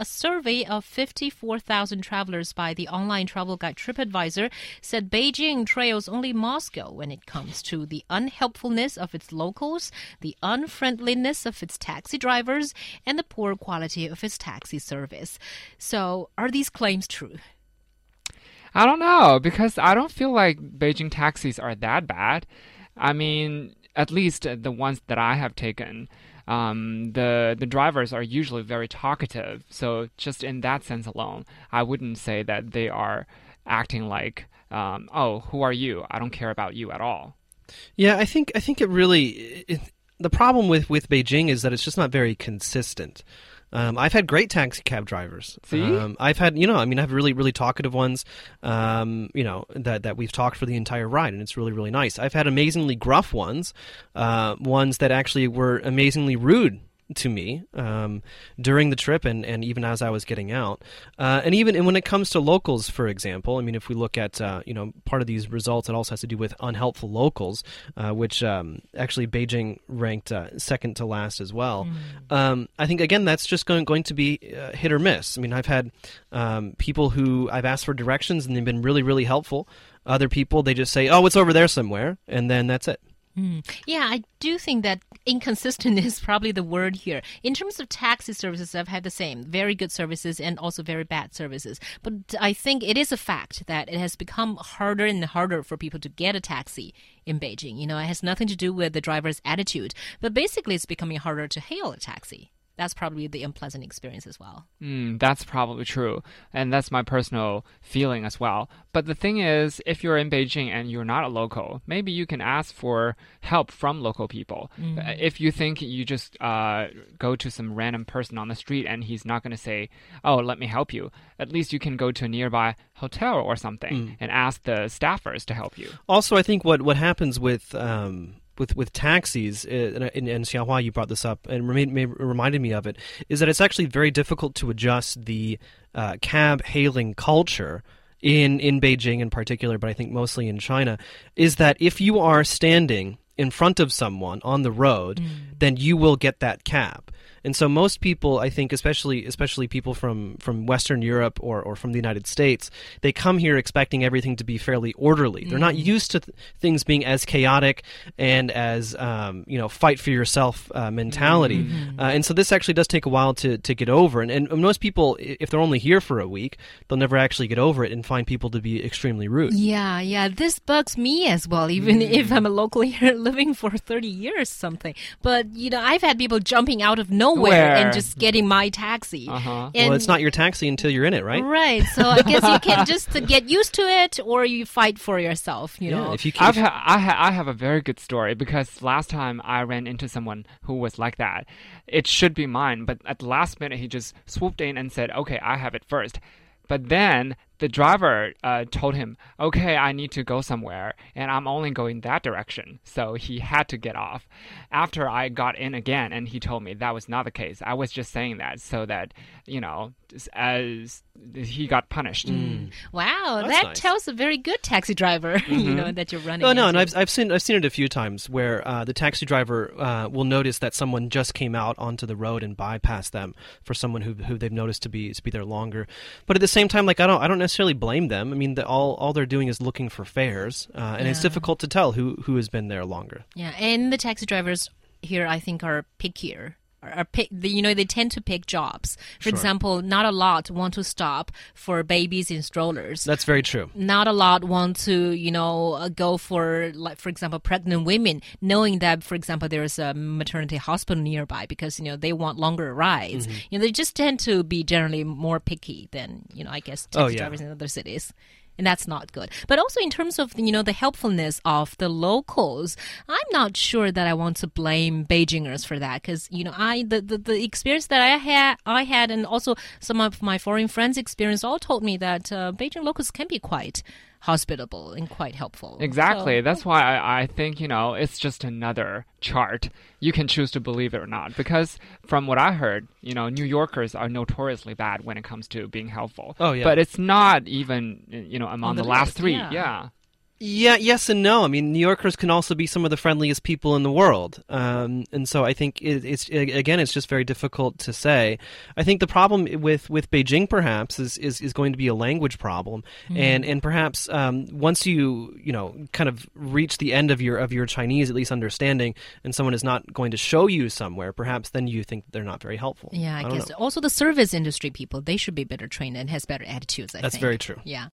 a survey of 54,000 travelers by the online travel guide TripAdvisor said Beijing trails only Moscow when it comes to the unhelpfulness of its locals, the unfriendliness of its taxi drivers, and the poor quality of its taxi service. So, are these claims true? I don't know because I don't feel like Beijing taxis are that bad. I mean, at least the ones that I have taken. Um, the the drivers are usually very talkative, so just in that sense alone, I wouldn't say that they are acting like, um, "Oh, who are you? I don't care about you at all." Yeah, I think I think it really it, the problem with with Beijing is that it's just not very consistent. Um, I've had great taxi cab drivers. See? Um, I've had, you know, I mean, I have really, really talkative ones, um, you know, that, that we've talked for the entire ride, and it's really, really nice. I've had amazingly gruff ones, uh, ones that actually were amazingly rude to me um, during the trip and, and even as I was getting out. Uh, and even and when it comes to locals, for example, I mean, if we look at uh, you know part of these results, it also has to do with unhelpful locals, uh, which um, actually Beijing ranked uh, second to last as well. Mm. Um, I think again that's just going going to be uh, hit or miss. I mean, I've had um, people who I've asked for directions and they've been really really helpful. Other people they just say, "Oh, it's over there somewhere," and then that's it. Mm. Yeah, I do think that inconsistent is probably the word here. In terms of taxi services, I've had the same very good services and also very bad services. But I think it is a fact that it has become harder and harder for people to get a taxi in Beijing. You know, it has nothing to do with the driver's attitude, but basically it's becoming harder to hail a taxi that's probably the unpleasant experience as well. Mm, that's probably true. And that's my personal feeling as well. But the thing is, if you're in Beijing and you're not a local, maybe you can ask for help from local people. Mm. If you think you just uh, go to some random person on the street and he's not going to say, Oh, let me help you, at least you can go to a nearby hotel or something mm. and ask the staffers to help you. Also, I think what, what happens with. Um with with taxis, uh, and, and, and Xiaohua, you brought this up and reminded me of it, is that it's actually very difficult to adjust the uh, cab hailing culture in in Beijing in particular, but I think mostly in China, is that if you are standing in front of someone on the road, mm. then you will get that cab. And so most people, I think, especially especially people from, from Western Europe or, or from the United States, they come here expecting everything to be fairly orderly. Mm. They're not mm. used to th- things being as chaotic and as um, you know fight for yourself uh, mentality. Mm-hmm. Uh, and so this actually does take a while to, to get over. And, and most people, if they're only here for a week, they'll never actually get over it and find people to be extremely rude. Yeah, yeah, this bugs me as well. Even mm. if I'm a local here living for thirty years, something. But you know, I've had people jumping out of nowhere nowhere and just getting my taxi. Uh-huh. well, it's not your taxi until you're in it, right? Right. So I guess you can just get used to it, or you fight for yourself. You yeah, know, if you can. I've ha- I, ha- I have a very good story because last time I ran into someone who was like that. It should be mine, but at the last minute he just swooped in and said, "Okay, I have it first. But then the driver uh, told him, okay, I need to go somewhere, and I'm only going that direction. So he had to get off. After I got in again, and he told me that was not the case. I was just saying that so that, you know, as he got punished. Mm. Wow, that nice. tells a very good taxi driver, mm-hmm. you know, that you're running. Oh no, into. and I've, I've seen I've seen it a few times where uh, the taxi driver uh, will notice that someone just came out onto the road and bypassed them for someone who who they've noticed to be to be there longer. But at the same time, like I don't I don't necessarily blame them. I mean, the, all all they're doing is looking for fares, uh, and yeah. it's difficult to tell who who has been there longer. Yeah, and the taxi drivers here, I think, are pickier are pick, you know, they tend to pick jobs. For sure. example, not a lot want to stop for babies in strollers. That's very true. Not a lot want to, you know, uh, go for, like, for example, pregnant women, knowing that, for example, there's a maternity hospital nearby because, you know, they want longer rides. Mm -hmm. You know, they just tend to be generally more picky than, you know, I guess taxi oh, yeah. drivers in other cities and that's not good. But also in terms of you know the helpfulness of the locals, I'm not sure that I want to blame Beijingers for that because you know I the, the, the experience that I had I had and also some of my foreign friends' experience all told me that uh, Beijing locals can be quite hospitable and quite helpful. Exactly. So, That's why I, I think, you know, it's just another chart. You can choose to believe it or not. Because from what I heard, you know, New Yorkers are notoriously bad when it comes to being helpful. Oh, yeah. But it's not even, you know, among the, the, last list, three. Yeah. yeah. Yeah, yes and no. I mean, New Yorkers can also be some of the friendliest people in the world, um, and so I think it, it's again, it's just very difficult to say. I think the problem with with Beijing perhaps is is, is going to be a language problem, mm. and and perhaps um, once you you know kind of reach the end of your of your Chinese at least understanding, and someone is not going to show you somewhere, perhaps then you think they're not very helpful. Yeah, I, I guess also the service industry people they should be better trained and has better attitudes. I That's think. very true. Yeah.